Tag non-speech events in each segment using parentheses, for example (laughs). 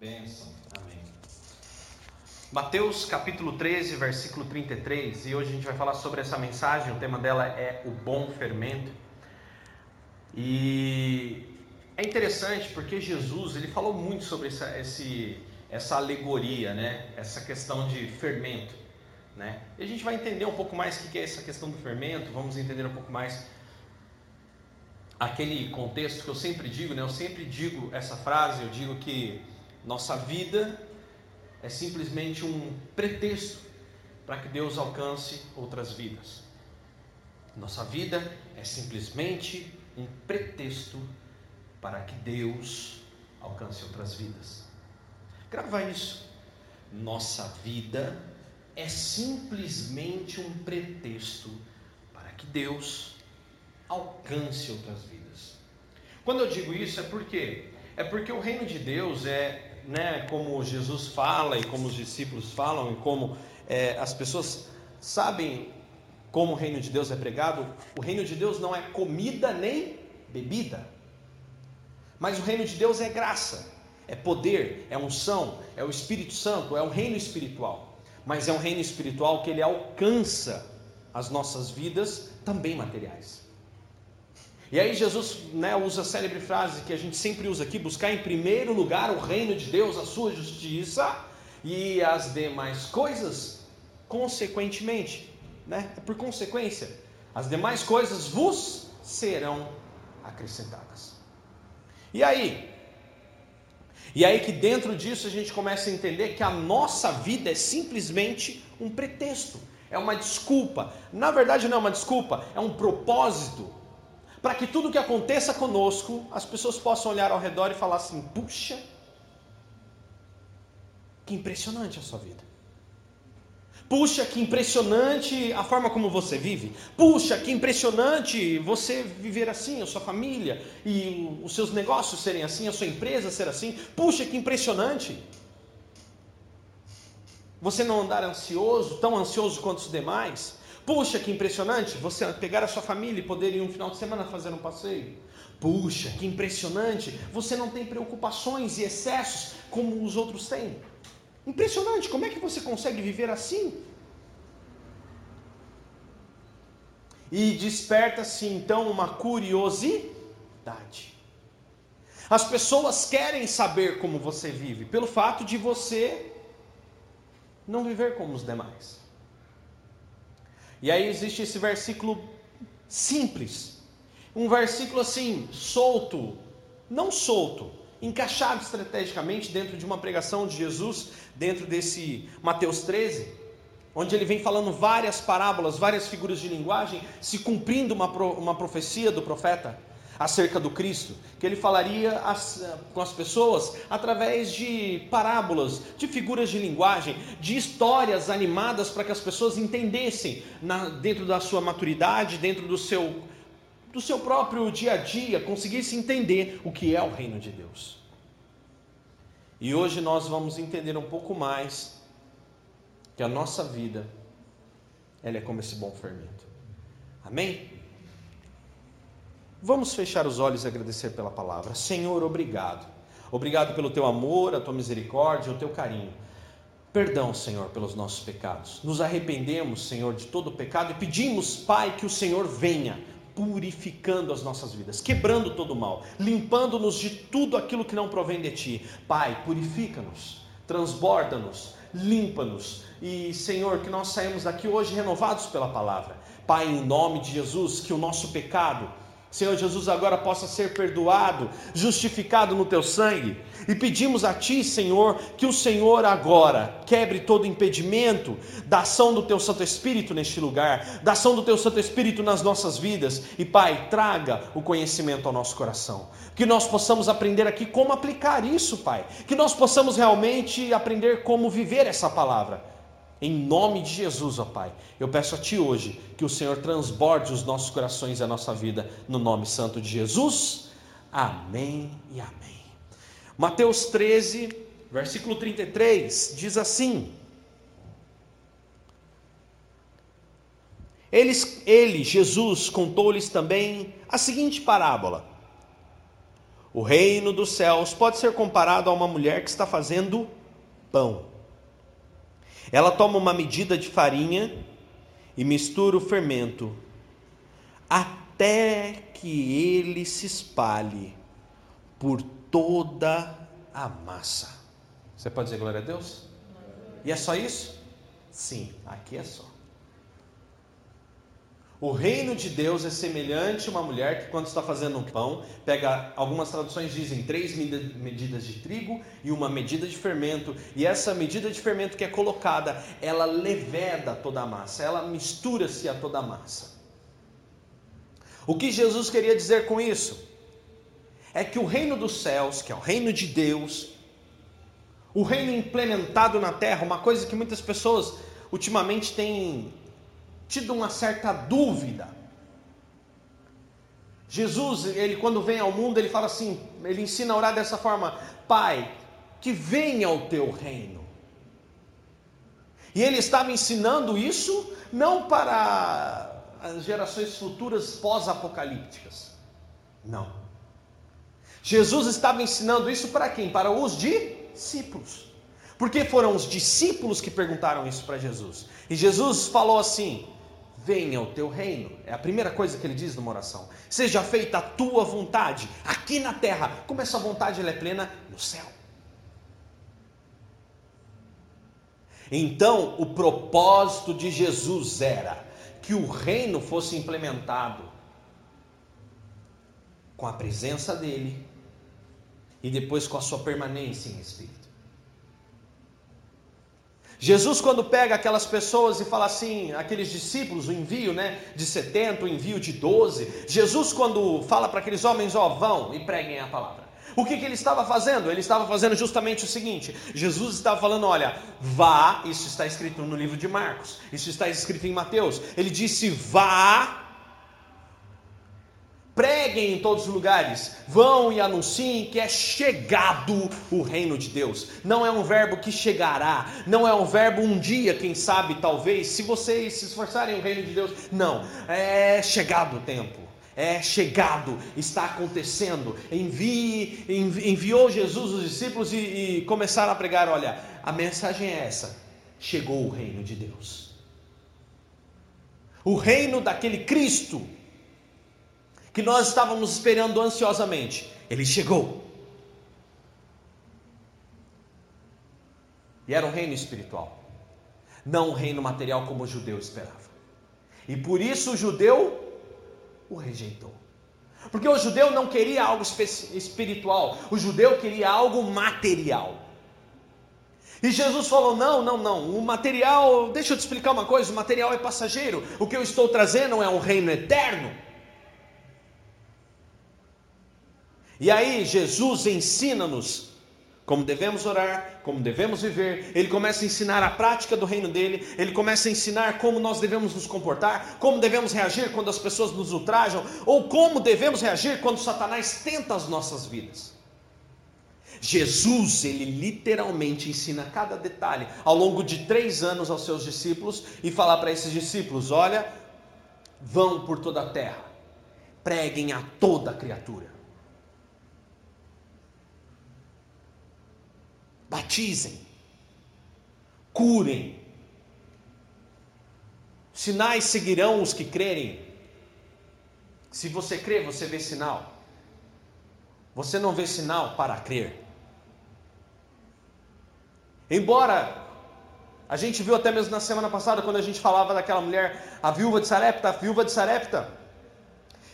Bênção. Amém. Mateus capítulo 13, versículo 33, e hoje a gente vai falar sobre essa mensagem, o tema dela é o bom fermento. E é interessante porque Jesus, ele falou muito sobre essa, esse, essa alegoria, né? Essa questão de fermento, né? E a gente vai entender um pouco mais o que é essa questão do fermento, vamos entender um pouco mais aquele contexto que eu sempre digo, né? Eu sempre digo essa frase, eu digo que nossa vida é simplesmente um pretexto para que Deus alcance outras vidas. Nossa vida é simplesmente um pretexto para que Deus alcance outras vidas. Grava isso. Nossa vida é simplesmente um pretexto para que Deus alcance outras vidas. Quando eu digo isso é porque é porque o reino de Deus é né, como Jesus fala e como os discípulos falam e como é, as pessoas sabem como o reino de Deus é pregado, o reino de Deus não é comida nem bebida, mas o reino de Deus é graça, é poder, é unção, é o Espírito Santo, é um reino espiritual, mas é um reino espiritual que ele alcança as nossas vidas também materiais. E aí Jesus né, usa a célebre frase que a gente sempre usa aqui: buscar em primeiro lugar o reino de Deus, a sua justiça e as demais coisas, consequentemente, né? É por consequência, as demais coisas vos serão acrescentadas. E aí? E aí que dentro disso a gente começa a entender que a nossa vida é simplesmente um pretexto, é uma desculpa. Na verdade não é uma desculpa, é um propósito para que tudo que aconteça conosco, as pessoas possam olhar ao redor e falar assim: puxa, que impressionante a sua vida. Puxa, que impressionante a forma como você vive. Puxa, que impressionante você viver assim, a sua família e os seus negócios serem assim, a sua empresa ser assim. Puxa, que impressionante. Você não andar ansioso, tão ansioso quanto os demais. Puxa, que impressionante você pegar a sua família e poder ir um final de semana fazer um passeio. Puxa, que impressionante você não tem preocupações e excessos como os outros têm. Impressionante, como é que você consegue viver assim? E desperta-se então uma curiosidade. As pessoas querem saber como você vive, pelo fato de você não viver como os demais. E aí existe esse versículo simples, um versículo assim, solto, não solto, encaixado estrategicamente dentro de uma pregação de Jesus, dentro desse Mateus 13, onde ele vem falando várias parábolas, várias figuras de linguagem, se cumprindo uma, uma profecia do profeta acerca do Cristo, que ele falaria as, com as pessoas através de parábolas, de figuras de linguagem, de histórias animadas para que as pessoas entendessem na, dentro da sua maturidade, dentro do seu, do seu próprio dia a dia, conseguissem entender o que é o reino de Deus. E hoje nós vamos entender um pouco mais que a nossa vida ela é como esse bom fermento. Amém? Vamos fechar os olhos e agradecer pela palavra. Senhor, obrigado. Obrigado pelo teu amor, a tua misericórdia, o teu carinho. Perdão, Senhor, pelos nossos pecados. Nos arrependemos, Senhor, de todo o pecado e pedimos, Pai, que o Senhor venha purificando as nossas vidas, quebrando todo o mal, limpando-nos de tudo aquilo que não provém de ti. Pai, purifica-nos, transborda-nos, limpa-nos e, Senhor, que nós saímos daqui hoje renovados pela palavra. Pai, em nome de Jesus, que o nosso pecado Senhor Jesus agora possa ser perdoado, justificado no teu sangue. E pedimos a ti, Senhor, que o Senhor agora quebre todo impedimento da ação do teu Santo Espírito neste lugar, da ação do teu Santo Espírito nas nossas vidas. E Pai, traga o conhecimento ao nosso coração. Que nós possamos aprender aqui como aplicar isso, Pai. Que nós possamos realmente aprender como viver essa palavra em nome de Jesus, ó Pai, eu peço a Ti hoje que o Senhor transborde os nossos corações e a nossa vida, no nome santo de Jesus. Amém e amém. Mateus 13, versículo 33, diz assim: Eles, ele, Jesus, contou-lhes também a seguinte parábola: O reino dos céus pode ser comparado a uma mulher que está fazendo pão. Ela toma uma medida de farinha e mistura o fermento até que ele se espalhe por toda a massa. Você pode dizer glória a Deus? E é só isso? Sim, aqui é só. O reino de Deus é semelhante a uma mulher que, quando está fazendo um pão, pega, algumas traduções dizem, três medidas de trigo e uma medida de fermento, e essa medida de fermento que é colocada, ela leveda toda a massa, ela mistura-se a toda a massa. O que Jesus queria dizer com isso? É que o reino dos céus, que é o reino de Deus, o reino implementado na terra, uma coisa que muitas pessoas ultimamente têm tido uma certa dúvida. Jesus, ele quando vem ao mundo, ele fala assim, ele ensina a orar dessa forma: Pai, que venha o teu reino. E ele estava ensinando isso não para as gerações futuras pós-apocalípticas. Não. Jesus estava ensinando isso para quem? Para os discípulos. Porque foram os discípulos que perguntaram isso para Jesus. E Jesus falou assim: venha o teu reino. É a primeira coisa que ele diz numa oração. Seja feita a tua vontade, aqui na terra, como essa vontade ela é plena no céu. Então, o propósito de Jesus era que o reino fosse implementado com a presença dele e depois com a sua permanência em espírito. Jesus, quando pega aquelas pessoas e fala assim, aqueles discípulos, o envio né, de 70, o envio de 12, Jesus, quando fala para aqueles homens, ó, vão e preguem a palavra. O que, que ele estava fazendo? Ele estava fazendo justamente o seguinte: Jesus estava falando, olha, vá, isso está escrito no livro de Marcos, isso está escrito em Mateus. Ele disse, vá preguem em todos os lugares, vão e anunciem que é chegado o reino de Deus. Não é um verbo que chegará, não é um verbo um dia, quem sabe, talvez, se vocês se esforçarem o reino de Deus. Não, é chegado o tempo. É chegado, está acontecendo. Envie, enviou Jesus os discípulos e, e começaram a pregar: olha, a mensagem é essa: chegou o reino de Deus. O reino daquele Cristo que nós estávamos esperando ansiosamente. Ele chegou. E era um reino espiritual, não um reino material como o judeu esperava. E por isso o judeu o rejeitou. Porque o judeu não queria algo espiritual, o judeu queria algo material. E Jesus falou: não, não, não, o material, deixa eu te explicar uma coisa: o material é passageiro, o que eu estou trazendo é um reino eterno. E aí Jesus ensina-nos como devemos orar, como devemos viver. Ele começa a ensinar a prática do reino dele, ele começa a ensinar como nós devemos nos comportar, como devemos reagir quando as pessoas nos ultrajam, ou como devemos reagir quando Satanás tenta as nossas vidas. Jesus, ele literalmente ensina cada detalhe ao longo de três anos aos seus discípulos e falar para esses discípulos: olha, vão por toda a terra, preguem a toda criatura. Batizem, curem. Sinais seguirão os que crerem. Se você crê, você vê sinal. Você não vê sinal para crer. Embora a gente viu até mesmo na semana passada, quando a gente falava daquela mulher, a viúva de Sarepta, a viúva de Sarepta,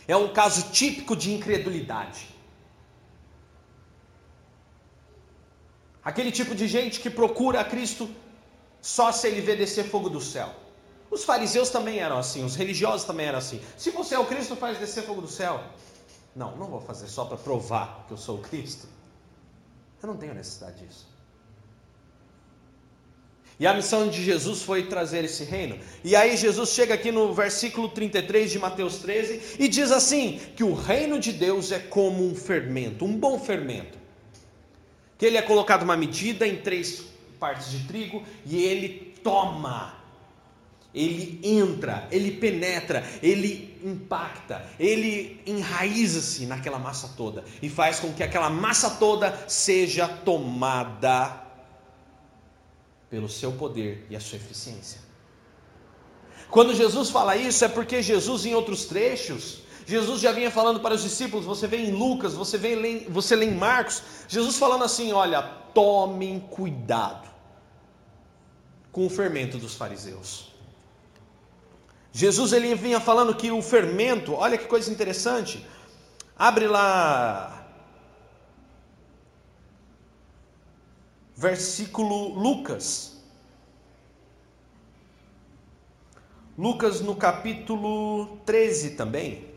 é um caso típico de incredulidade. Aquele tipo de gente que procura a Cristo só se ele vê descer fogo do céu. Os fariseus também eram assim, os religiosos também eram assim. Se você é o Cristo, faz descer fogo do céu. Não, não vou fazer só para provar que eu sou o Cristo. Eu não tenho necessidade disso. E a missão de Jesus foi trazer esse reino. E aí Jesus chega aqui no versículo 33 de Mateus 13 e diz assim: que o reino de Deus é como um fermento, um bom fermento que ele é colocado uma medida em três partes de trigo e ele toma ele entra, ele penetra, ele impacta, ele enraiza-se naquela massa toda e faz com que aquela massa toda seja tomada pelo seu poder e a sua eficiência. Quando Jesus fala isso, é porque Jesus, em outros trechos, Jesus já vinha falando para os discípulos, você vê em Lucas, você vê você lê em Marcos, Jesus falando assim: olha, tomem cuidado com o fermento dos fariseus. Jesus ele vinha falando que o fermento, olha que coisa interessante. Abre lá versículo Lucas. Lucas no capítulo 13 também.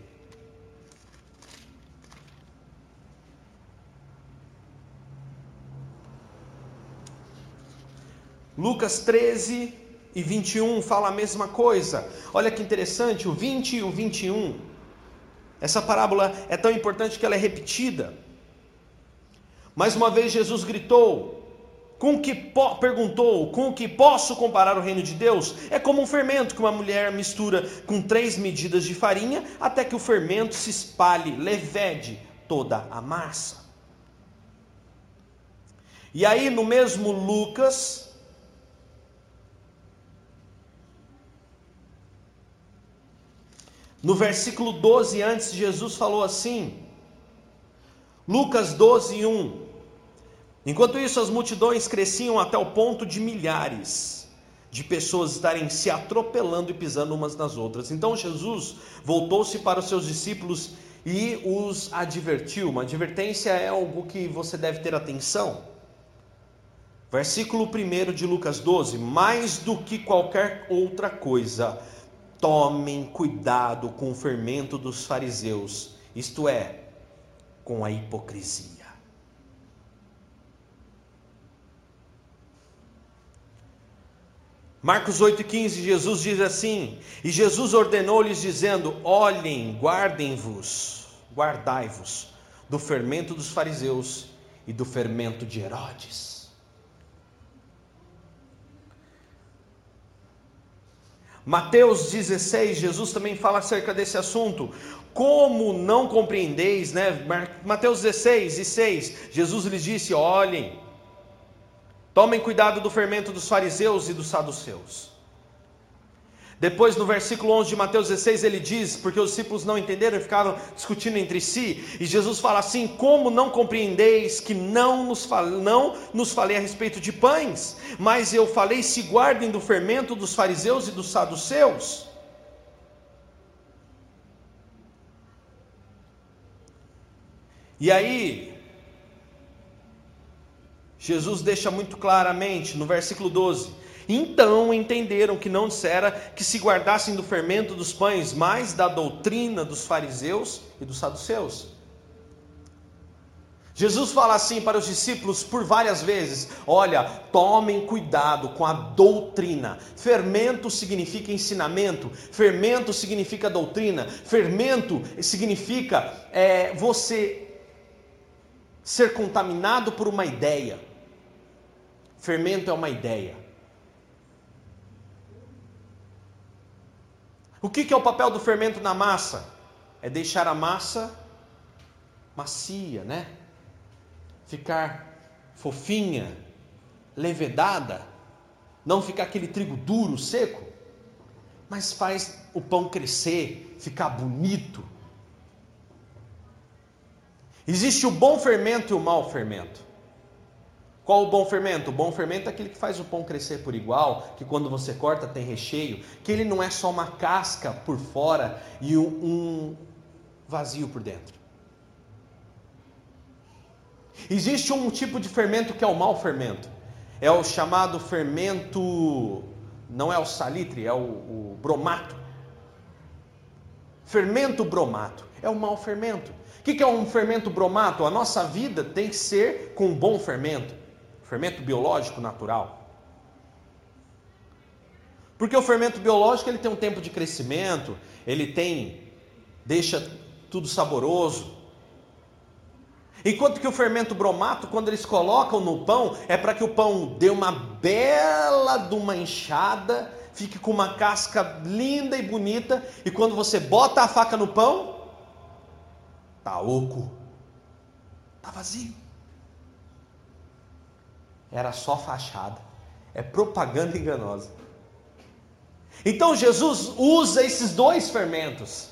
Lucas 13, e 21 fala a mesma coisa. Olha que interessante, o 20 e o 21. Essa parábola é tão importante que ela é repetida. Mais uma vez Jesus gritou: com que perguntou, com que posso comparar o reino de Deus? É como um fermento que uma mulher mistura com três medidas de farinha até que o fermento se espalhe, levede toda a massa. E aí no mesmo Lucas, No versículo 12, antes, Jesus falou assim, Lucas 12, 1. Enquanto isso, as multidões cresciam até o ponto de milhares de pessoas estarem se atropelando e pisando umas nas outras. Então Jesus voltou-se para os seus discípulos e os advertiu. Uma advertência é algo que você deve ter atenção. Versículo 1 de Lucas 12: Mais do que qualquer outra coisa, Tomem cuidado com o fermento dos fariseus, isto é, com a hipocrisia. Marcos 8,15, Jesus diz assim: E Jesus ordenou-lhes, dizendo: Olhem, guardem-vos, guardai-vos do fermento dos fariseus e do fermento de Herodes. Mateus 16, Jesus também fala acerca desse assunto. Como não compreendeis, né? Mateus 16 e 6, Jesus lhes disse: Olhem, tomem cuidado do fermento dos fariseus e dos saduceus. Depois, no versículo 11 de Mateus 16, ele diz, porque os discípulos não entenderam e ficaram discutindo entre si, e Jesus fala assim: Como não compreendeis que não nos, fal, não nos falei a respeito de pães, mas eu falei: se guardem do fermento dos fariseus e dos saduceus? E aí, Jesus deixa muito claramente no versículo 12: então entenderam que não dissera que se guardassem do fermento dos pães, mas da doutrina dos fariseus e dos saduceus. Jesus fala assim para os discípulos por várias vezes: olha, tomem cuidado com a doutrina. Fermento significa ensinamento, fermento significa doutrina, fermento significa é, você ser contaminado por uma ideia. Fermento é uma ideia. O que é o papel do fermento na massa? É deixar a massa macia, né? Ficar fofinha, levedada, não ficar aquele trigo duro, seco, mas faz o pão crescer, ficar bonito. Existe o bom fermento e o mau fermento. Qual o bom fermento? O bom fermento é aquele que faz o pão crescer por igual, que quando você corta tem recheio, que ele não é só uma casca por fora e um vazio por dentro. Existe um tipo de fermento que é o mau fermento. É o chamado fermento, não é o salitre, é o, o bromato. Fermento bromato é o mau fermento. O que é um fermento bromato? A nossa vida tem que ser com um bom fermento fermento biológico natural. Porque o fermento biológico ele tem um tempo de crescimento, ele tem deixa tudo saboroso. Enquanto que o fermento bromato, quando eles colocam no pão, é para que o pão dê uma bela de uma enxada, fique com uma casca linda e bonita, e quando você bota a faca no pão, tá oco, tá vazio. Era só fachada, é propaganda enganosa. Então Jesus usa esses dois fermentos.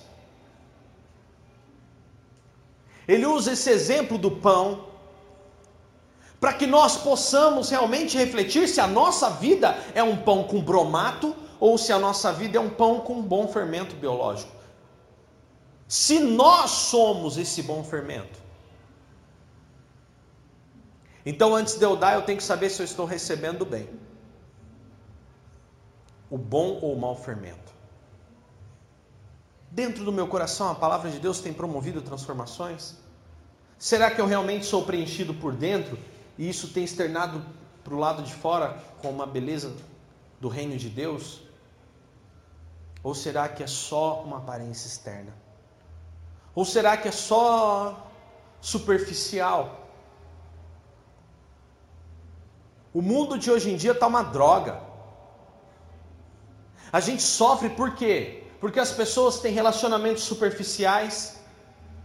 Ele usa esse exemplo do pão para que nós possamos realmente refletir se a nossa vida é um pão com bromato ou se a nossa vida é um pão com bom fermento biológico. Se nós somos esse bom fermento. Então, antes de eu dar, eu tenho que saber se eu estou recebendo bem o bom ou o mau fermento. Dentro do meu coração, a palavra de Deus tem promovido transformações? Será que eu realmente sou preenchido por dentro e isso tem externado para o lado de fora com uma beleza do reino de Deus? Ou será que é só uma aparência externa? Ou será que é só superficial? O mundo de hoje em dia está uma droga. A gente sofre por quê? Porque as pessoas têm relacionamentos superficiais,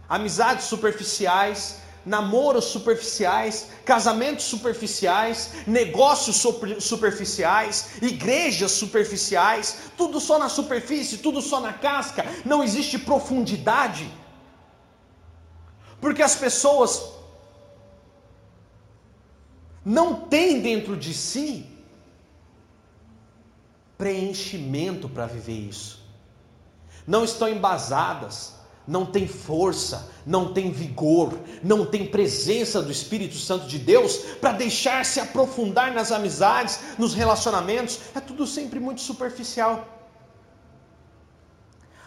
amizades superficiais, namoros superficiais, casamentos superficiais, negócios superficiais, igrejas superficiais, tudo só na superfície, tudo só na casca, não existe profundidade. Porque as pessoas não têm dentro de si preenchimento para viver isso. Não estão embasadas, não tem força, não tem vigor, não tem presença do Espírito Santo de Deus para deixar se aprofundar nas amizades, nos relacionamentos. É tudo sempre muito superficial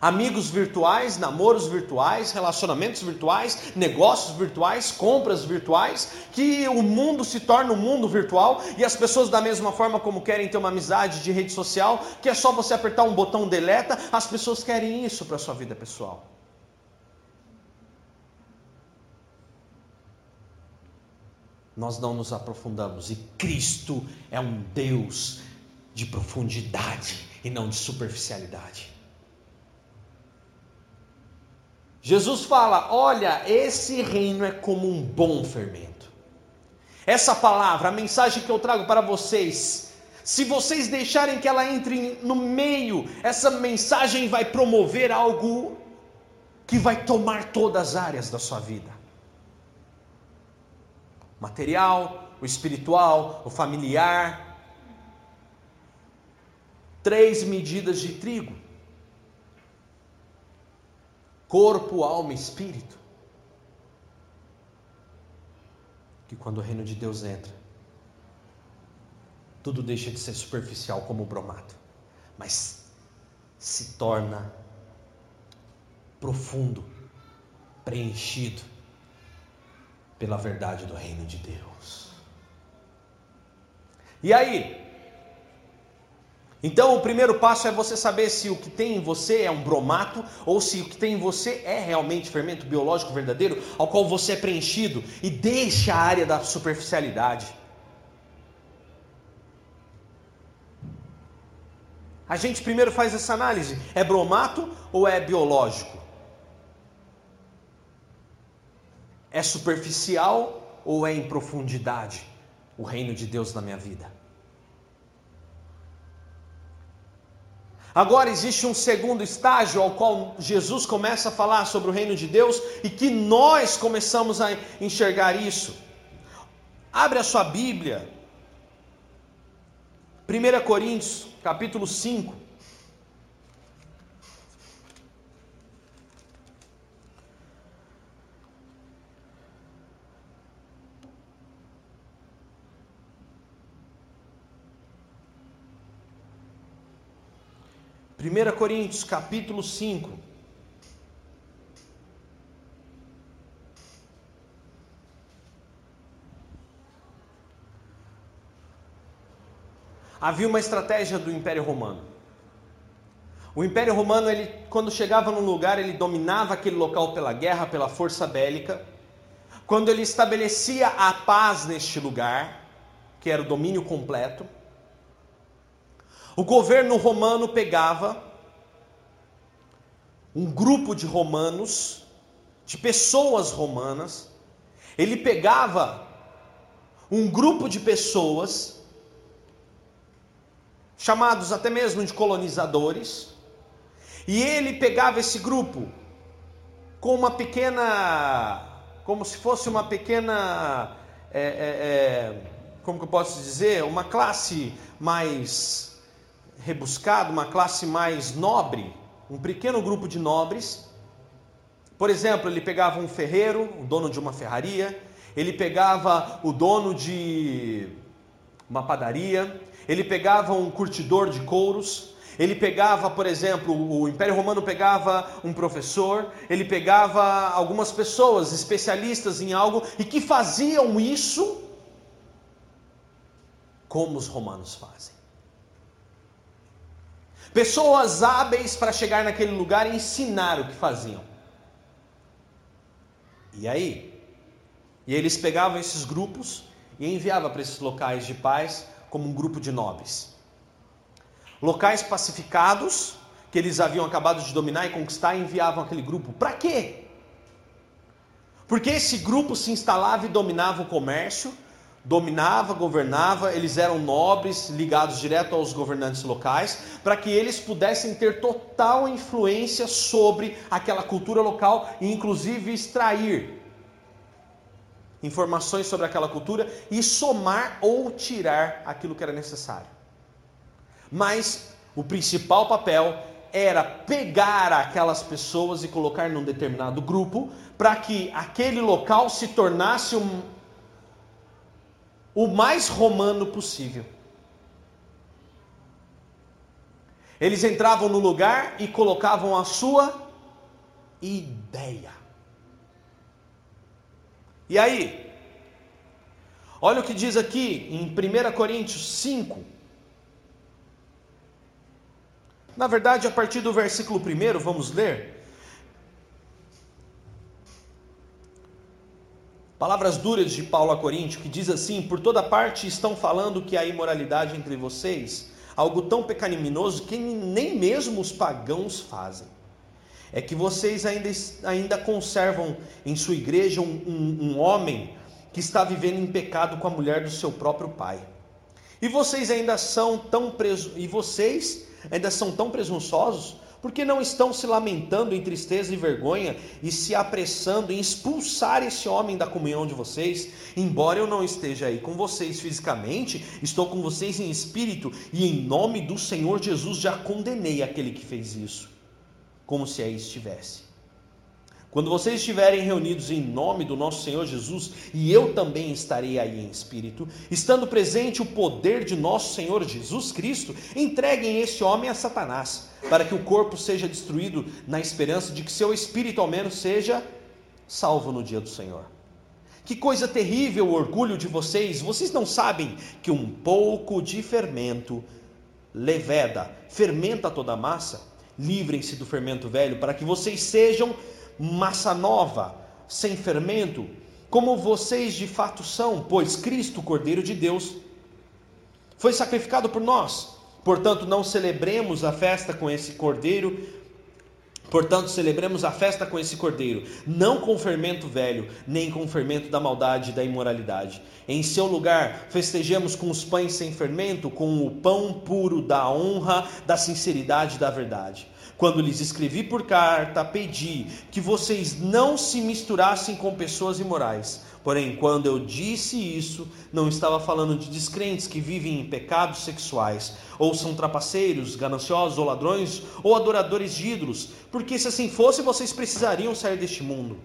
amigos virtuais, namoros virtuais, relacionamentos virtuais, negócios virtuais, compras virtuais, que o mundo se torna um mundo virtual e as pessoas da mesma forma como querem ter uma amizade de rede social, que é só você apertar um botão deleta, as pessoas querem isso para sua vida pessoal. Nós não nos aprofundamos e Cristo é um Deus de profundidade e não de superficialidade. Jesus fala: olha, esse reino é como um bom fermento. Essa palavra, a mensagem que eu trago para vocês, se vocês deixarem que ela entre no meio, essa mensagem vai promover algo que vai tomar todas as áreas da sua vida: material, o espiritual, o familiar. Três medidas de trigo corpo, alma e espírito. Que quando o reino de Deus entra, tudo deixa de ser superficial como o bromato, mas se torna profundo, preenchido pela verdade do reino de Deus. E aí, então, o primeiro passo é você saber se o que tem em você é um bromato ou se o que tem em você é realmente fermento biológico verdadeiro, ao qual você é preenchido e deixa a área da superficialidade. A gente primeiro faz essa análise: é bromato ou é biológico? É superficial ou é em profundidade o reino de Deus na minha vida? Agora existe um segundo estágio ao qual Jesus começa a falar sobre o reino de Deus e que nós começamos a enxergar isso. Abre a sua Bíblia. 1 Coríntios, capítulo 5. 1 Coríntios capítulo 5. Havia uma estratégia do Império Romano. O Império Romano, ele, quando chegava num lugar, ele dominava aquele local pela guerra, pela força bélica, quando ele estabelecia a paz neste lugar, que era o domínio completo, o governo romano pegava um grupo de romanos, de pessoas romanas, ele pegava um grupo de pessoas, chamados até mesmo de colonizadores, e ele pegava esse grupo com uma pequena, como se fosse uma pequena, é, é, é, como que eu posso dizer, uma classe mais rebuscada, uma classe mais nobre, um pequeno grupo de nobres. Por exemplo, ele pegava um ferreiro, o dono de uma ferraria, ele pegava o dono de uma padaria, ele pegava um curtidor de couros, ele pegava, por exemplo, o Império Romano pegava um professor, ele pegava algumas pessoas especialistas em algo e que faziam isso como os romanos fazem. Pessoas hábeis para chegar naquele lugar e ensinar o que faziam. E aí? E eles pegavam esses grupos e enviavam para esses locais de paz como um grupo de nobres. Locais pacificados que eles haviam acabado de dominar e conquistar, enviavam aquele grupo. Para quê? Porque esse grupo se instalava e dominava o comércio, dominava, governava, eles eram nobres, ligados direto aos governantes locais, para que eles pudessem ter total influência sobre aquela cultura local e inclusive extrair informações sobre aquela cultura e somar ou tirar aquilo que era necessário. Mas o principal papel era pegar aquelas pessoas e colocar num determinado grupo para que aquele local se tornasse um, o mais romano possível. Eles entravam no lugar e colocavam a sua ideia. E aí? Olha o que diz aqui em 1 Coríntios 5. Na verdade, a partir do versículo 1, vamos ler. Palavras duras de Paulo a Coríntio, que diz assim: Por toda parte estão falando que há imoralidade entre vocês, algo tão pecaminoso que nem mesmo os pagãos fazem. É que vocês ainda, ainda conservam em sua igreja um, um, um homem que está vivendo em pecado com a mulher do seu próprio pai. E vocês ainda são tão e vocês ainda são tão presunçosos porque não estão se lamentando em tristeza e vergonha e se apressando em expulsar esse homem da comunhão de vocês? Embora eu não esteja aí com vocês fisicamente, estou com vocês em espírito e em nome do Senhor Jesus já condenei aquele que fez isso, como se aí estivesse. Quando vocês estiverem reunidos em nome do nosso Senhor Jesus, e eu também estarei aí em espírito, estando presente o poder de nosso Senhor Jesus Cristo, entreguem esse homem a Satanás, para que o corpo seja destruído, na esperança de que seu espírito ao menos seja salvo no dia do Senhor. Que coisa terrível o orgulho de vocês! Vocês não sabem que um pouco de fermento leveda, fermenta toda a massa? Livrem-se do fermento velho, para que vocês sejam massa nova, sem fermento, como vocês de fato são, pois Cristo, Cordeiro de Deus, foi sacrificado por nós. Portanto, não celebremos a festa com esse cordeiro, Portanto, celebremos a festa com esse cordeiro, não com fermento velho, nem com fermento da maldade e da imoralidade. Em seu lugar, festejemos com os pães sem fermento, com o pão puro da honra, da sinceridade e da verdade. Quando lhes escrevi por carta, pedi que vocês não se misturassem com pessoas imorais. Porém, quando eu disse isso, não estava falando de descrentes que vivem em pecados sexuais, ou são trapaceiros, gananciosos ou ladrões, ou adoradores de ídolos, porque se assim fosse, vocês precisariam sair deste mundo.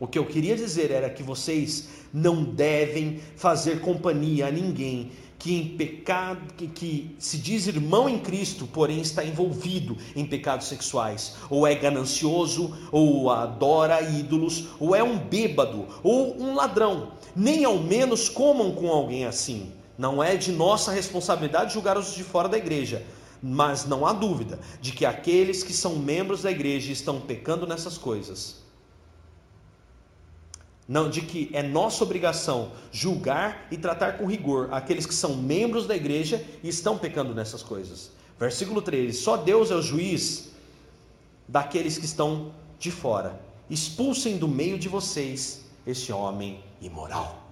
O que eu queria dizer era que vocês não devem fazer companhia a ninguém que em pecado, que, que, se diz irmão em Cristo, porém está envolvido em pecados sexuais, ou é ganancioso, ou adora ídolos, ou é um bêbado, ou um ladrão. Nem ao menos comam com alguém assim. Não é de nossa responsabilidade julgar os de fora da igreja, mas não há dúvida de que aqueles que são membros da igreja estão pecando nessas coisas. Não de que é nossa obrigação julgar e tratar com rigor aqueles que são membros da igreja e estão pecando nessas coisas. Versículo 13: Só Deus é o juiz daqueles que estão de fora. Expulsem do meio de vocês esse homem imoral.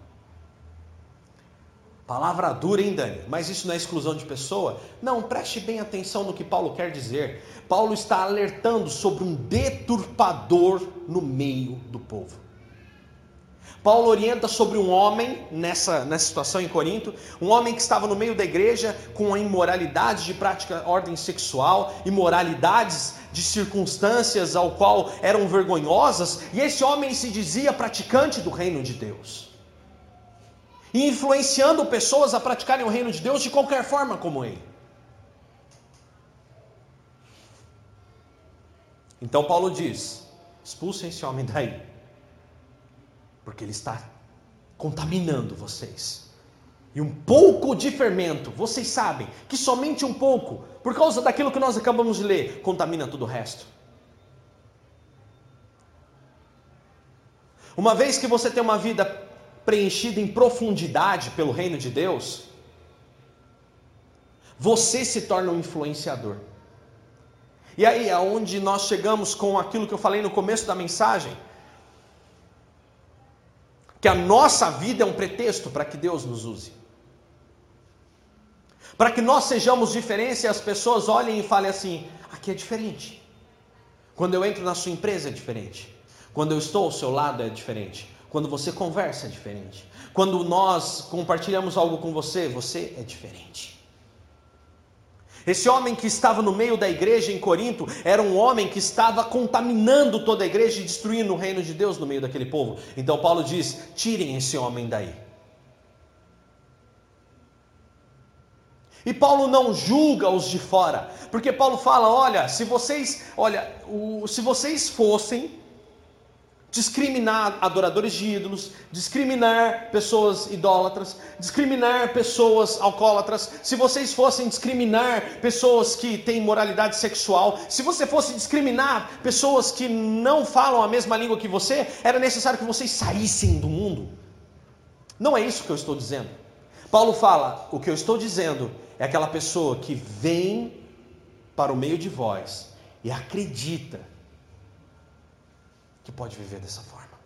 Palavra dura, hein, Dani? Mas isso não é exclusão de pessoa? Não, preste bem atenção no que Paulo quer dizer. Paulo está alertando sobre um deturpador no meio do povo. Paulo orienta sobre um homem nessa, nessa situação em Corinto, um homem que estava no meio da igreja com a imoralidade de prática ordem sexual, imoralidades de circunstâncias ao qual eram vergonhosas, e esse homem se dizia praticante do reino de Deus. E influenciando pessoas a praticarem o reino de Deus de qualquer forma como ele. Então Paulo diz: expulsem esse homem daí porque ele está contaminando vocês. E um pouco de fermento, vocês sabem que somente um pouco, por causa daquilo que nós acabamos de ler, contamina todo o resto. Uma vez que você tem uma vida preenchida em profundidade pelo reino de Deus, você se torna um influenciador. E aí é onde nós chegamos com aquilo que eu falei no começo da mensagem que a nossa vida é um pretexto para que Deus nos use. Para que nós sejamos diferentes e as pessoas olhem e falem assim: aqui é diferente. Quando eu entro na sua empresa é diferente. Quando eu estou ao seu lado é diferente. Quando você conversa é diferente. Quando nós compartilhamos algo com você, você é diferente. Esse homem que estava no meio da igreja em Corinto era um homem que estava contaminando toda a igreja e destruindo o reino de Deus no meio daquele povo. Então Paulo diz: tirem esse homem daí. E Paulo não julga os de fora, porque Paulo fala: olha, se vocês, olha, o, se vocês fossem discriminar adoradores de ídolos, discriminar pessoas idólatras, discriminar pessoas alcoólatras, se vocês fossem discriminar pessoas que têm moralidade sexual, se você fosse discriminar pessoas que não falam a mesma língua que você, era necessário que vocês saíssem do mundo. Não é isso que eu estou dizendo. Paulo fala: o que eu estou dizendo é aquela pessoa que vem para o meio de vós e acredita que pode viver dessa forma.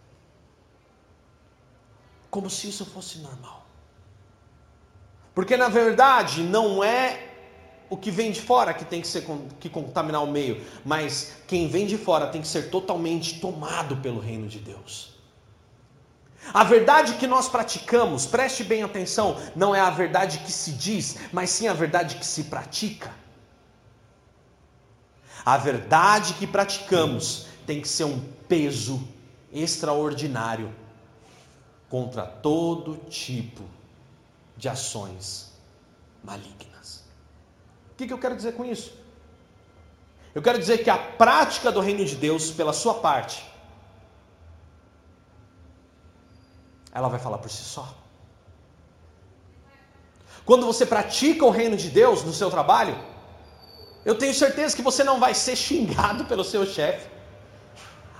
Como se isso fosse normal. Porque na verdade não é o que vem de fora que tem que ser que contaminar o meio, mas quem vem de fora tem que ser totalmente tomado pelo reino de Deus. A verdade que nós praticamos, preste bem atenção, não é a verdade que se diz, mas sim a verdade que se pratica. A verdade que praticamos tem que ser um peso extraordinário contra todo tipo de ações malignas. O que, eu quero dizer com isso? Eu quero dizer que a prática do reino de Deus, pela sua parte, ela vai falar por si só. Quando você pratica o reino de Deus no seu trabalho, eu tenho certeza que você não vai ser xingado pelo seu chefe.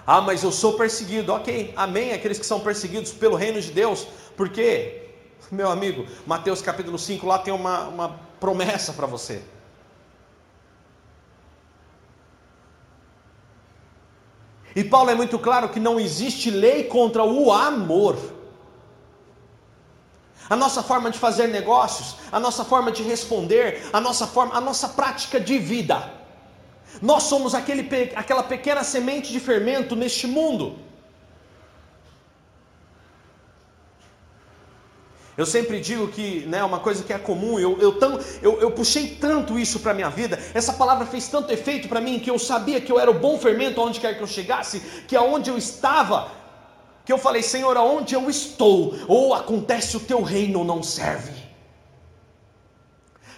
Ah, mas eu sou perseguido. Ok, amém. Aqueles que são perseguidos pelo reino de Deus, porque, meu amigo, Mateus capítulo 5 lá tem uma, uma promessa para você. E Paulo é muito claro que não existe lei contra o amor. A nossa forma de fazer negócios, a nossa forma de responder, a nossa forma, a nossa prática de vida. Nós somos aquele, aquela pequena semente de fermento neste mundo. Eu sempre digo que né, uma coisa que é comum, eu, eu, tão, eu, eu puxei tanto isso para a minha vida, essa palavra fez tanto efeito para mim, que eu sabia que eu era o bom fermento aonde quer que eu chegasse, que aonde eu estava, que eu falei, Senhor, aonde eu estou, ou acontece o teu reino ou não serve.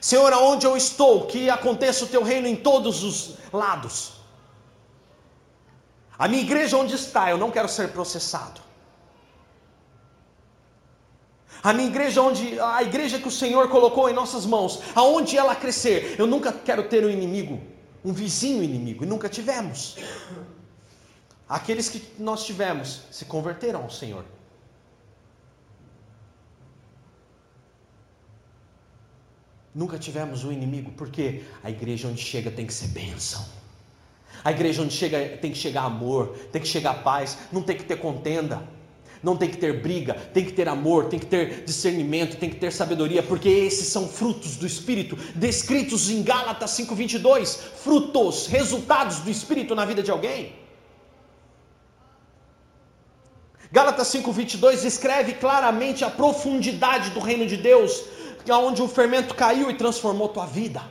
Senhor, aonde eu estou, que aconteça o teu reino em todos os lados. A minha igreja onde está, eu não quero ser processado. A minha igreja onde a igreja que o Senhor colocou em nossas mãos, aonde ela crescer, eu nunca quero ter um inimigo, um vizinho inimigo, e nunca tivemos. Aqueles que nós tivemos se converteram ao Senhor. Nunca tivemos um inimigo, porque a igreja onde chega tem que ser bênção. A igreja onde chega tem que chegar amor, tem que chegar paz, não tem que ter contenda, não tem que ter briga, tem que ter amor, tem que ter discernimento, tem que ter sabedoria, porque esses são frutos do Espírito, descritos em Gálatas 5,22. Frutos, resultados do Espírito na vida de alguém. Gálatas 5,22 descreve claramente a profundidade do reino de Deus, onde o fermento caiu e transformou tua vida.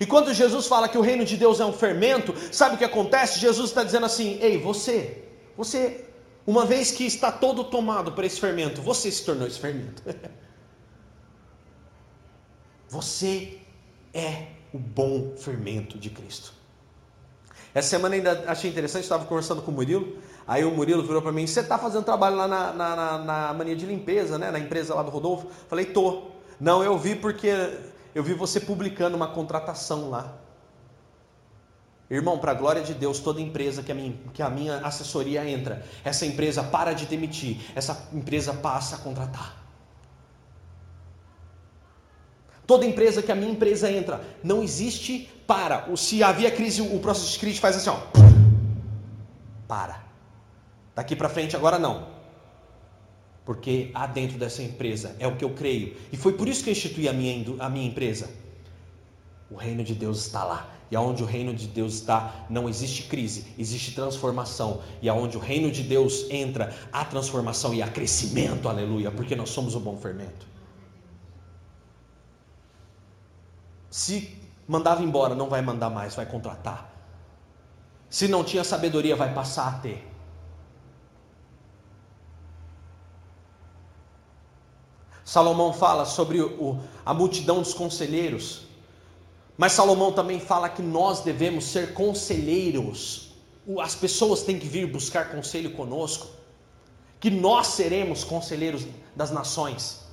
E quando Jesus fala que o reino de Deus é um fermento, sabe o que acontece? Jesus está dizendo assim: ei, você, você, uma vez que está todo tomado por esse fermento, você se tornou esse fermento. (laughs) você é o bom fermento de Cristo. Essa semana ainda achei interessante, estava conversando com o Murilo, aí o Murilo virou para mim, você está fazendo trabalho lá na, na, na, na, mania de limpeza, né? na empresa lá do Rodolfo? Falei, tô. Não, eu vi porque eu vi você publicando uma contratação lá. Irmão, para a glória de Deus, toda empresa que a, minha, que a minha assessoria entra, essa empresa para de demitir, essa empresa passa a contratar. Toda empresa que a minha empresa entra, não existe para. Se havia crise, o processo de crise faz assim, ó. Para. Daqui para frente agora não. Porque há dentro dessa empresa, é o que eu creio. E foi por isso que eu instituí a minha, a minha empresa. O reino de Deus está lá. E aonde o reino de Deus está, não existe crise, existe transformação. E aonde o reino de Deus entra, há transformação e há crescimento, aleluia, porque nós somos o bom fermento. Se mandava embora, não vai mandar mais, vai contratar. Se não tinha sabedoria, vai passar a ter. Salomão fala sobre o, a multidão dos conselheiros, mas Salomão também fala que nós devemos ser conselheiros. As pessoas têm que vir buscar conselho conosco, que nós seremos conselheiros das nações.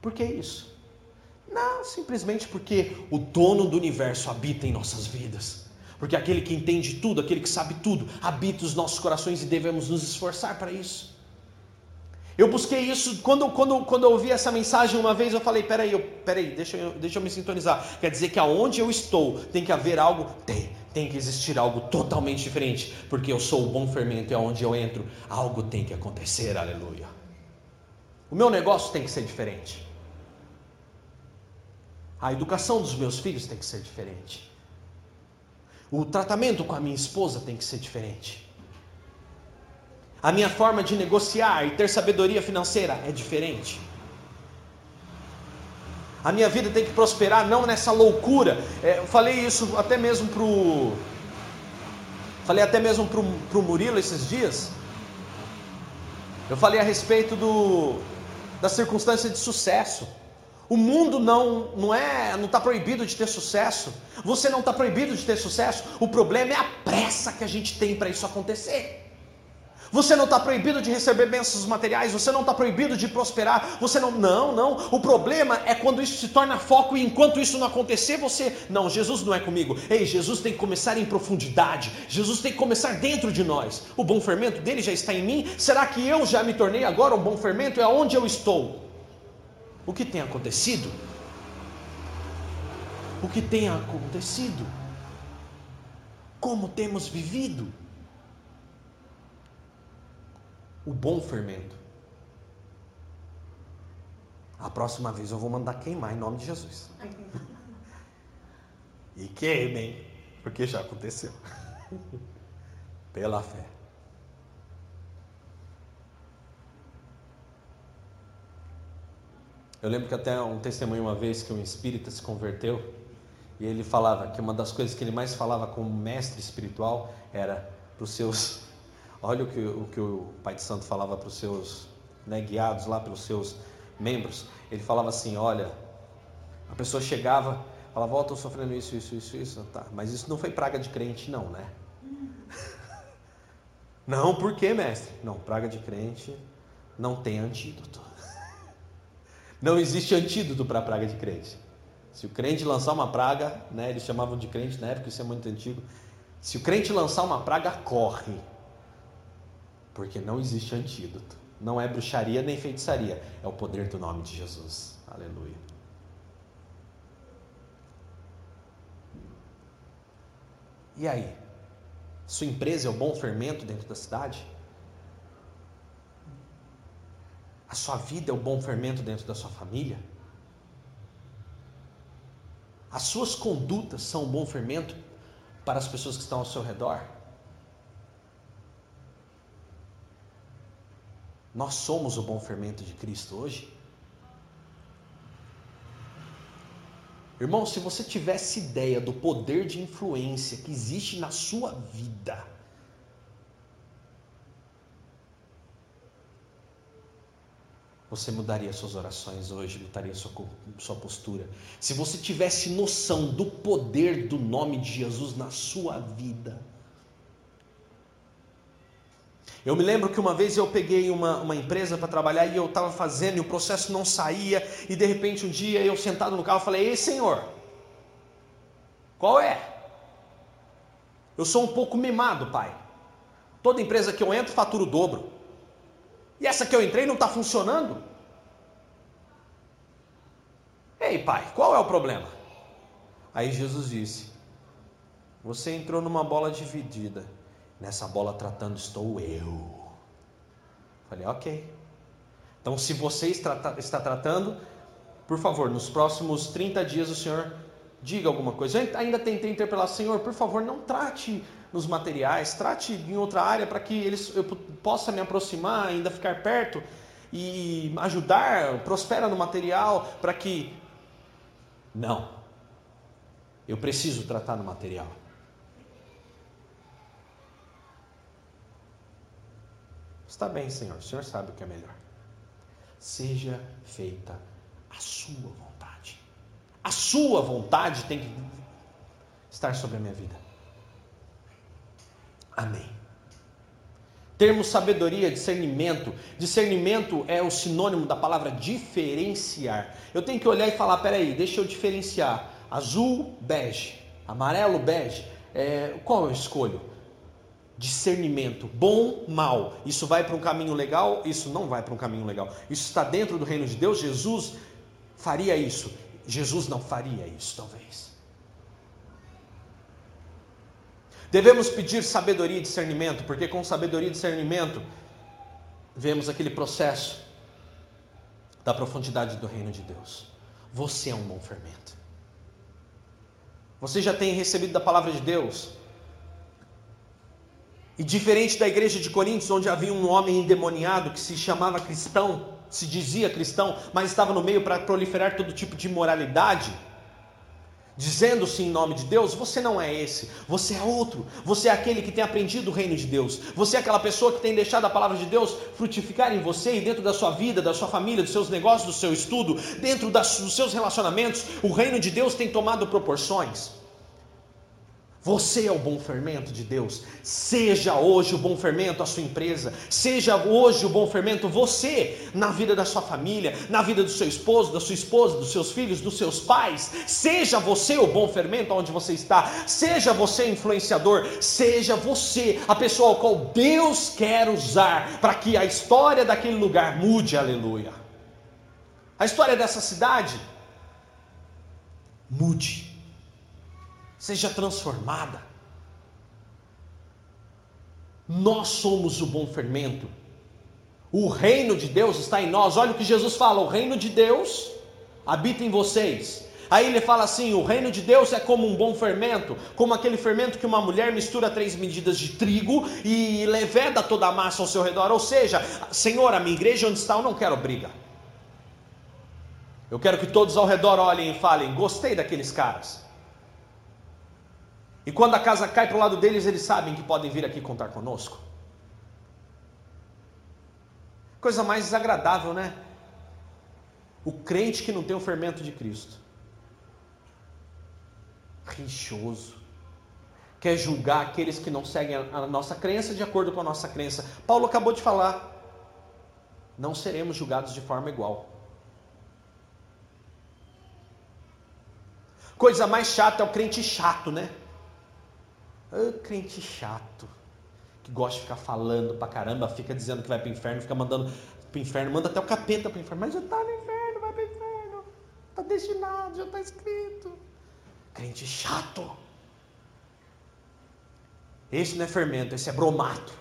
Por que isso? Não, simplesmente porque o dono do universo habita em nossas vidas. Porque aquele que entende tudo, aquele que sabe tudo, habita os nossos corações e devemos nos esforçar para isso. Eu busquei isso, quando, quando, quando eu ouvi essa mensagem uma vez, eu falei: peraí, eu, peraí deixa, eu, deixa eu me sintonizar. Quer dizer que aonde eu estou tem que haver algo? Tem, tem que existir algo totalmente diferente, porque eu sou o bom fermento e aonde eu entro, algo tem que acontecer, aleluia. O meu negócio tem que ser diferente. A educação dos meus filhos tem que ser diferente. O tratamento com a minha esposa tem que ser diferente. A minha forma de negociar e ter sabedoria financeira é diferente. A minha vida tem que prosperar não nessa loucura. É, eu falei isso até mesmo pro falei até mesmo pro, pro Murilo esses dias. Eu falei a respeito do da circunstância de sucesso. O mundo não não é não está proibido de ter sucesso. Você não está proibido de ter sucesso. O problema é a pressa que a gente tem para isso acontecer. Você não está proibido de receber bênçãos materiais, você não está proibido de prosperar, você não. Não, não. O problema é quando isso se torna foco e enquanto isso não acontecer, você. Não, Jesus não é comigo. Ei, Jesus tem que começar em profundidade. Jesus tem que começar dentro de nós. O bom fermento dele já está em mim. Será que eu já me tornei agora um bom fermento? É onde eu estou. O que tem acontecido? O que tem acontecido? Como temos vivido? O bom fermento. A próxima vez eu vou mandar queimar em nome de Jesus. (laughs) E queimem, porque já aconteceu. (laughs) Pela fé. Eu lembro que até um testemunho uma vez que um espírita se converteu e ele falava que uma das coisas que ele mais falava como mestre espiritual era para os seus. Olha o que o, que o Pai de Santo falava para os seus né, guiados lá pelos seus membros. Ele falava assim: Olha, a pessoa chegava, falava: Ó, oh, estou sofrendo isso, isso, isso, isso. Tá, mas isso não foi praga de crente, não, né? (laughs) não, por quê, mestre? Não, praga de crente não tem antídoto. (laughs) Não existe antídoto para praga de crente. Se o crente lançar uma praga, né, eles chamavam de crente na época, isso é muito antigo. Se o crente lançar uma praga, corre. Porque não existe antídoto. Não é bruxaria nem feitiçaria, é o poder do nome de Jesus. Aleluia. E aí? Sua empresa é o bom fermento dentro da cidade? A sua vida é o bom fermento dentro da sua família? As suas condutas são um bom fermento para as pessoas que estão ao seu redor? Nós somos o bom fermento de Cristo hoje? Irmão, se você tivesse ideia do poder de influência que existe na sua vida, você mudaria suas orações hoje, mudaria sua, sua postura. Se você tivesse noção do poder do nome de Jesus na sua vida. Eu me lembro que uma vez eu peguei uma, uma empresa para trabalhar e eu estava fazendo e o processo não saía, e de repente um dia eu sentado no carro falei: Ei Senhor, qual é? Eu sou um pouco mimado, pai. Toda empresa que eu entro fatura o dobro. E essa que eu entrei não está funcionando? Ei, pai, qual é o problema? Aí Jesus disse: Você entrou numa bola dividida. Nessa bola tratando estou eu. Falei, ok. Então, se você está, tratando, por favor, nos próximos 30 dias o Senhor diga alguma coisa. Eu ainda tentei interpelar, Senhor, por favor, não trate nos materiais, trate em outra área para que eles, eu possa me aproximar, ainda ficar perto e ajudar, prospera no material para que. Não. Eu preciso tratar no material. Está bem, Senhor, o Senhor sabe o que é melhor. Seja feita a sua vontade. A sua vontade tem que estar sobre a minha vida. Amém. Termo sabedoria, discernimento. Discernimento é o sinônimo da palavra diferenciar. Eu tenho que olhar e falar: peraí, deixa eu diferenciar. Azul, bege. Amarelo, bege. É, qual eu escolho? Discernimento, bom, mal. Isso vai para um caminho legal, isso não vai para um caminho legal. Isso está dentro do reino de Deus. Jesus faria isso. Jesus não faria isso, talvez. Devemos pedir sabedoria e discernimento, porque com sabedoria e discernimento vemos aquele processo da profundidade do reino de Deus. Você é um bom fermento. Você já tem recebido da palavra de Deus. E diferente da igreja de Coríntios, onde havia um homem endemoniado que se chamava cristão, se dizia cristão, mas estava no meio para proliferar todo tipo de imoralidade dizendo-se em nome de Deus, você não é esse, você é outro, você é aquele que tem aprendido o reino de Deus, você é aquela pessoa que tem deixado a palavra de Deus frutificar em você e dentro da sua vida, da sua família, dos seus negócios, do seu estudo, dentro das, dos seus relacionamentos, o reino de Deus tem tomado proporções. Você é o bom fermento de Deus. Seja hoje o bom fermento a sua empresa. Seja hoje o bom fermento você na vida da sua família, na vida do seu esposo, da sua esposa, dos seus filhos, dos seus pais. Seja você o bom fermento onde você está. Seja você influenciador. Seja você a pessoa ao qual Deus quer usar para que a história daquele lugar mude. Aleluia. A história dessa cidade mude seja transformada. Nós somos o bom fermento. O reino de Deus está em nós. Olha o que Jesus fala: o reino de Deus habita em vocês. Aí ele fala assim: o reino de Deus é como um bom fermento, como aquele fermento que uma mulher mistura três medidas de trigo e leveda toda a massa ao seu redor. Ou seja, Senhor, a minha igreja onde está, eu não quero briga. Eu quero que todos ao redor olhem e falem: gostei daqueles caras. E quando a casa cai para o lado deles, eles sabem que podem vir aqui contar conosco. Coisa mais desagradável, né? O crente que não tem o fermento de Cristo. Rixoso. Quer julgar aqueles que não seguem a nossa crença de acordo com a nossa crença. Paulo acabou de falar. Não seremos julgados de forma igual. Coisa mais chata é o crente chato, né? Ah, crente chato. que gosta de ficar falando pra caramba, fica dizendo que vai pro inferno, fica mandando pro inferno, manda até o capeta pro inferno, mas já tá no inferno, vai pro inferno, tá destinado, já tá escrito. Crente chato. Esse não é fermento, esse é bromato.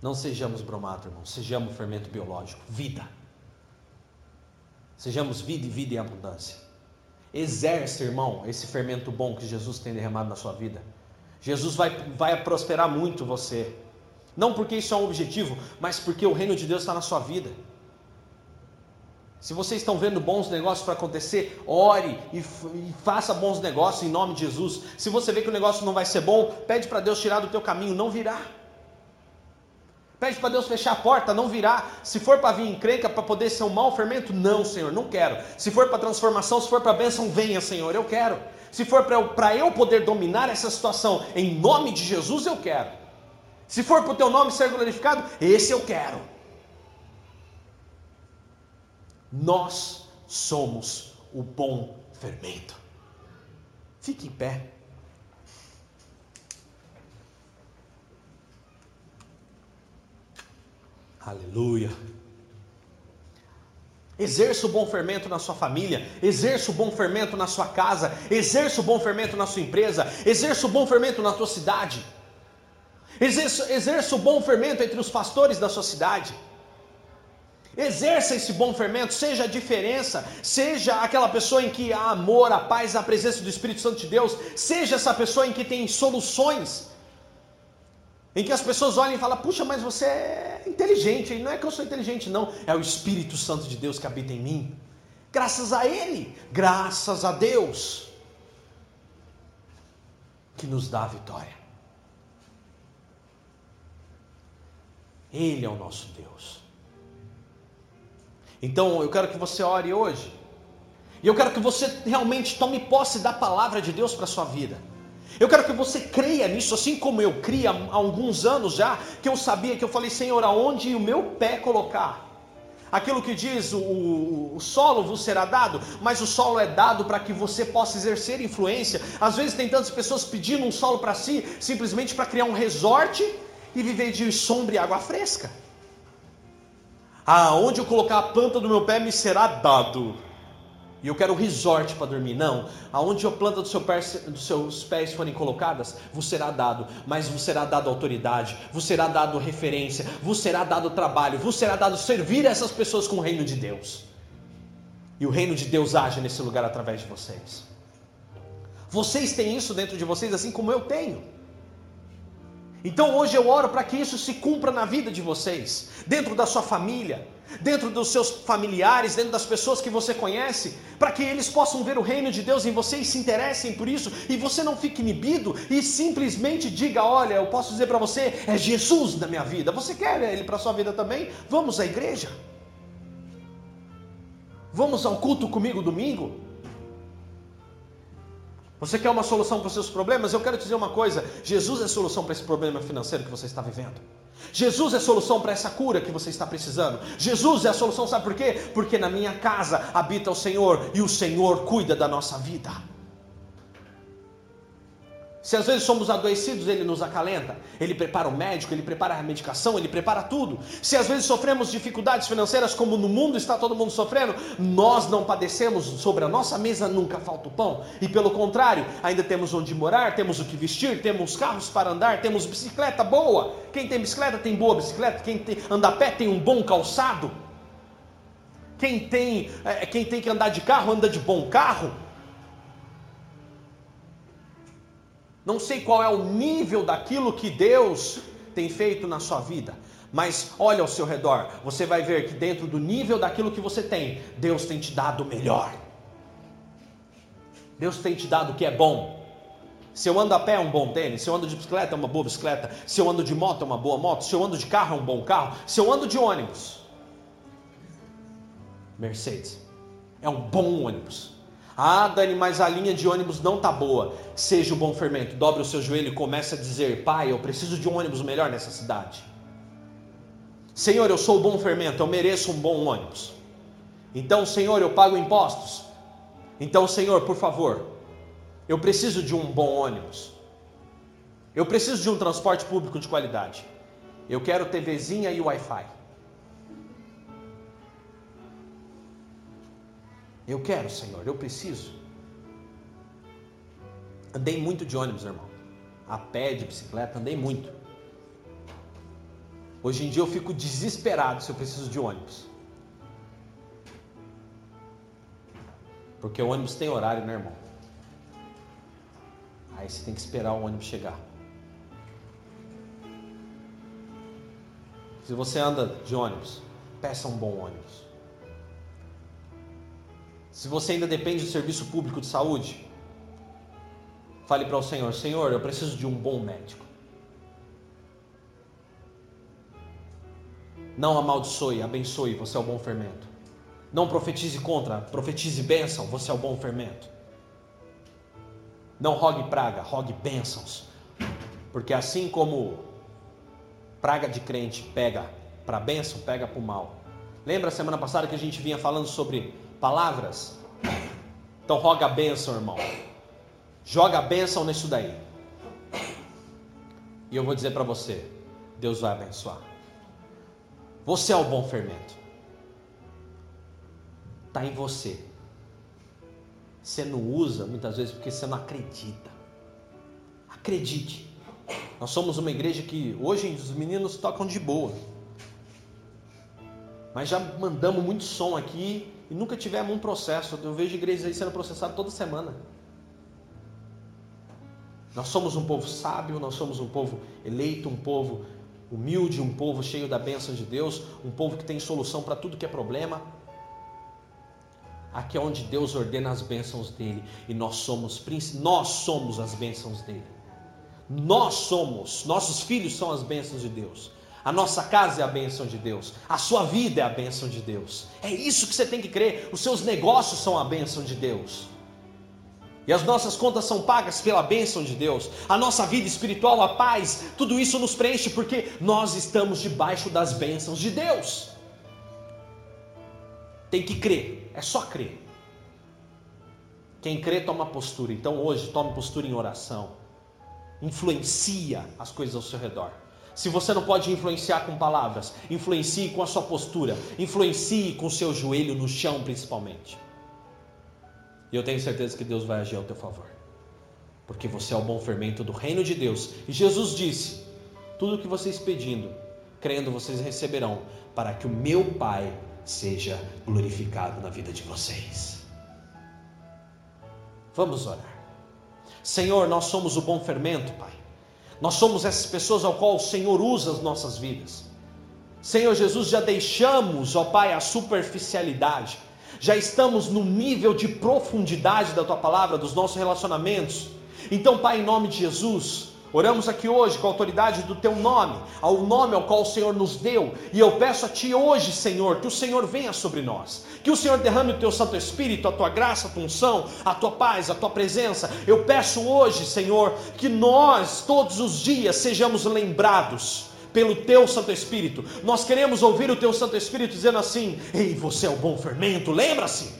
Não sejamos bromato, irmão, sejamos fermento biológico, vida. Sejamos vida e vida em abundância. Exerce, irmão, esse fermento bom que Jesus tem derramado na sua vida. Jesus vai, vai prosperar muito você. Não porque isso é um objetivo, mas porque o reino de Deus está na sua vida. Se vocês estão vendo bons negócios para acontecer, ore e, e, faça bons negócios em nome de Jesus. Se você vê que o negócio não vai ser bom, pede para Deus tirar do teu caminho, não virá. Pede para Deus fechar a porta, não virá. Se for para vir encrenca, para poder ser um mau fermento, não, Senhor, não quero. Se for para transformação, se for para bênção, venha, Senhor, eu quero. Se for para eu poder dominar essa situação, em nome de Jesus, eu quero. Se for para o teu nome ser glorificado, esse eu quero. Nós somos o bom fermento. Fique em pé. Aleluia. Exerça o bom fermento na sua família, exerça o bom fermento na sua casa, exerça o bom fermento na sua empresa, exerça o bom fermento na tua cidade, exerça, exerça o bom fermento entre os pastores da sua cidade. Exerça esse bom fermento, seja a diferença, seja aquela pessoa em que há amor, a paz, a presença do Espírito Santo de Deus, seja essa pessoa em que tem soluções em que as pessoas olham e falam: puxa, mas você é inteligente. E não é que eu sou inteligente, não. É o Espírito Santo de Deus que habita em mim. Graças a Ele, graças a Deus, que nos dá a vitória. Ele é o nosso Deus. Então eu quero que você ore hoje. E eu quero que você realmente tome posse da palavra de Deus para a sua vida. Eu quero que você creia nisso, assim como eu cria há alguns anos já, que eu sabia que eu falei, Senhor, aonde o meu pé colocar? Aquilo que diz o, o, solo vos será dado, mas o solo é dado para que você possa exercer influência. Às vezes tem tantas pessoas pedindo um solo para si, simplesmente para criar um resort e viver de sombra e água fresca. Aonde eu colocar a planta do meu pé me será dado e eu quero resort para dormir. Não, aonde a planta do seu pé, dos seus pés forem colocadas, vos será dado, mas vos será dado autoridade, vos será dado referência, vos será dado trabalho, vos será dado servir essas pessoas com o reino de Deus. E o reino de Deus age nesse lugar através de vocês. Vocês têm isso dentro de vocês, assim como eu tenho. Então hoje eu oro para que isso se cumpra na vida de vocês, dentro da sua família, dentro dos seus familiares, dentro das pessoas que você conhece, para que eles possam ver o reino de Deus em você e se interessem por isso, e você não fique inibido e simplesmente diga: Olha, eu posso dizer para você, é Jesus na minha vida. Você quer ele para sua vida também? Vamos à igreja? Vamos ao culto comigo domingo? Você quer uma solução para os seus problemas? Eu quero te dizer uma coisa: Jesus é a solução para esse problema financeiro que você está vivendo. Jesus é a solução para essa cura que você está precisando. Jesus é a solução, sabe por quê? Porque na minha casa habita o Senhor e o Senhor cuida da nossa vida. Se às vezes somos adoecidos, Ele nos acalenta, Ele prepara o médico, Ele prepara a medicação, Ele prepara tudo. Se às vezes sofremos dificuldades financeiras, como no mundo está todo mundo sofrendo, nós não padecemos, sobre a nossa mesa nunca falta o pão. E pelo contrário, ainda temos onde morar, temos o que vestir, temos carros para andar, temos bicicleta boa. Quem tem bicicleta tem boa bicicleta, quem tem, anda a pé tem um bom calçado. Quem tem, é, quem tem que andar de carro anda de bom carro. Não sei qual é o nível daquilo que Deus tem feito na sua vida, mas olha ao seu redor, você vai ver que dentro do nível daquilo que você tem, Deus tem te dado o melhor. Deus tem te dado o que é bom. Se eu ando a pé é um bom tênis, se eu ando de bicicleta é uma boa bicicleta, se eu ando de moto é uma boa moto, se eu ando de carro é um bom carro, se eu ando de ônibus, Mercedes, é um bom ônibus. Ah, Dani, mas a linha de ônibus não tá boa. Seja o bom fermento, dobre o seu joelho e comece a dizer: Pai, eu preciso de um ônibus melhor nessa cidade. Senhor, eu sou o bom fermento, eu mereço um bom ônibus. Então, Senhor, eu pago impostos. Então, Senhor, por favor, eu preciso de um bom ônibus. Eu preciso de um transporte público de qualidade. Eu quero TVzinha e Wi-Fi. Eu quero, Senhor, eu preciso. Andei muito de ônibus, irmão. A pé, de bicicleta, andei muito. Hoje em dia eu fico desesperado se eu preciso de ônibus. Porque o ônibus tem horário, né, irmão? Aí você tem que esperar o ônibus chegar. Se você anda de ônibus, peça um bom ônibus. Se você ainda depende do serviço público de saúde, fale para o Senhor: Senhor, eu preciso de um bom médico. Não amaldiçoe, abençoe, você é o bom fermento. Não profetize contra, profetize bênção, você é o bom fermento. Não rogue praga, rogue bênçãos. Porque assim como praga de crente pega para a bênção, pega para o mal. Lembra semana passada que a gente vinha falando sobre palavras? Então roga a bênção, irmão. Joga a bênção nisso daí. E eu vou dizer para você: Deus vai abençoar. Você é o bom fermento. Está em você. Você não usa muitas vezes porque você não acredita. Acredite. Nós somos uma igreja que hoje os meninos tocam de boa. Mas já mandamos muito som aqui e nunca tivemos um processo. Eu vejo igrejas aí sendo processadas toda semana. Nós somos um povo sábio, nós somos um povo eleito, um povo humilde, um povo cheio da bênção de Deus, um povo que tem solução para tudo que é problema. Aqui é onde Deus ordena as bênçãos dele e nós somos nós somos as bênçãos dele. Nós somos, nossos filhos são as bênçãos de Deus. A nossa casa é a bênção de Deus. A sua vida é a bênção de Deus. É isso que você tem que crer. Os seus negócios são a bênção de Deus. E as nossas contas são pagas pela bênção de Deus. A nossa vida espiritual, a paz, tudo isso nos preenche porque nós estamos debaixo das bênçãos de Deus. Tem que crer, é só crer. Quem crê toma postura. Então hoje tome postura em oração influencia as coisas ao seu redor. Se você não pode influenciar com palavras, influencie com a sua postura, influencie com o seu joelho no chão, principalmente. E eu tenho certeza que Deus vai agir ao teu favor, porque você é o bom fermento do reino de Deus. E Jesus disse: Tudo o que vocês pedindo, crendo, vocês receberão, para que o meu Pai seja glorificado na vida de vocês. Vamos orar. Senhor, nós somos o bom fermento, Pai. Nós somos essas pessoas ao qual o Senhor usa as nossas vidas. Senhor Jesus, já deixamos, ó Pai, a superficialidade. Já estamos no nível de profundidade da tua palavra, dos nossos relacionamentos. Então, Pai, em nome de Jesus, Oramos aqui hoje com a autoridade do teu nome, ao nome ao qual o Senhor nos deu, e eu peço a ti hoje, Senhor, que o Senhor venha sobre nós, que o Senhor derrame o teu Santo Espírito, a tua graça, a tua unção, a tua paz, a tua presença. Eu peço hoje, Senhor, que nós todos os dias sejamos lembrados pelo teu Santo Espírito. Nós queremos ouvir o teu Santo Espírito dizendo assim: Ei, você é o bom fermento, lembra-se.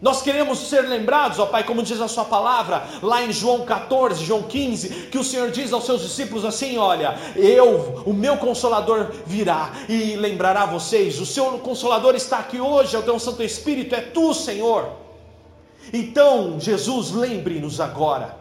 Nós queremos ser lembrados, ó Pai, como diz a Sua palavra, lá em João 14, João 15, que o Senhor diz aos seus discípulos assim: Olha, eu, o meu consolador virá e lembrará vocês. O seu consolador está aqui hoje, é o teu Santo Espírito, é tu, Senhor. Então, Jesus, lembre-nos agora,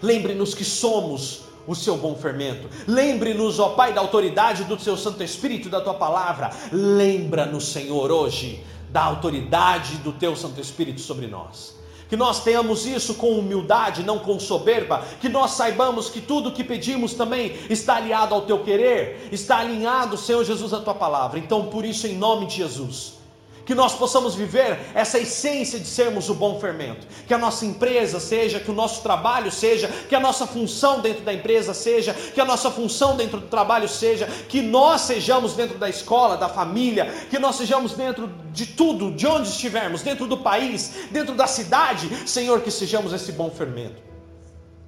lembre-nos que somos o seu bom fermento. Lembre-nos, ó Pai, da autoridade do seu Santo Espírito, da tua palavra. Lembra-nos, Senhor, hoje da autoridade do teu Santo Espírito sobre nós. Que nós tenhamos isso com humildade, não com soberba, que nós saibamos que tudo o que pedimos também está aliado ao teu querer, está alinhado, Senhor Jesus, à tua palavra. Então, por isso, em nome de Jesus, que nós possamos viver essa essência de sermos o bom fermento, que a nossa empresa seja, que o nosso trabalho seja, que a nossa função dentro da empresa seja, que a nossa função dentro do trabalho seja, que nós sejamos dentro da escola, da família, que nós sejamos dentro de tudo, de onde estivermos, dentro do país, dentro da cidade, Senhor, que sejamos esse bom fermento.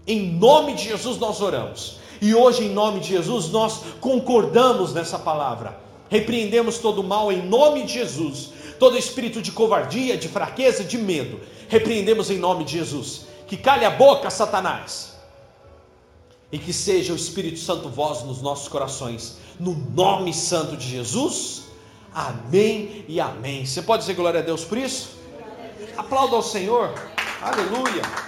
Em nome de Jesus nós oramos. E hoje, em nome de Jesus, nós concordamos nessa palavra. Repreendemos todo o mal em nome de Jesus todo espírito de covardia, de fraqueza, de medo, repreendemos em nome de Jesus. Que calhe a boca, Satanás. E que seja o Espírito Santo voz nos nossos corações, no nome santo de Jesus. Amém e amém. Você pode dizer glória a Deus por isso? Aplauda ao Senhor. Aleluia.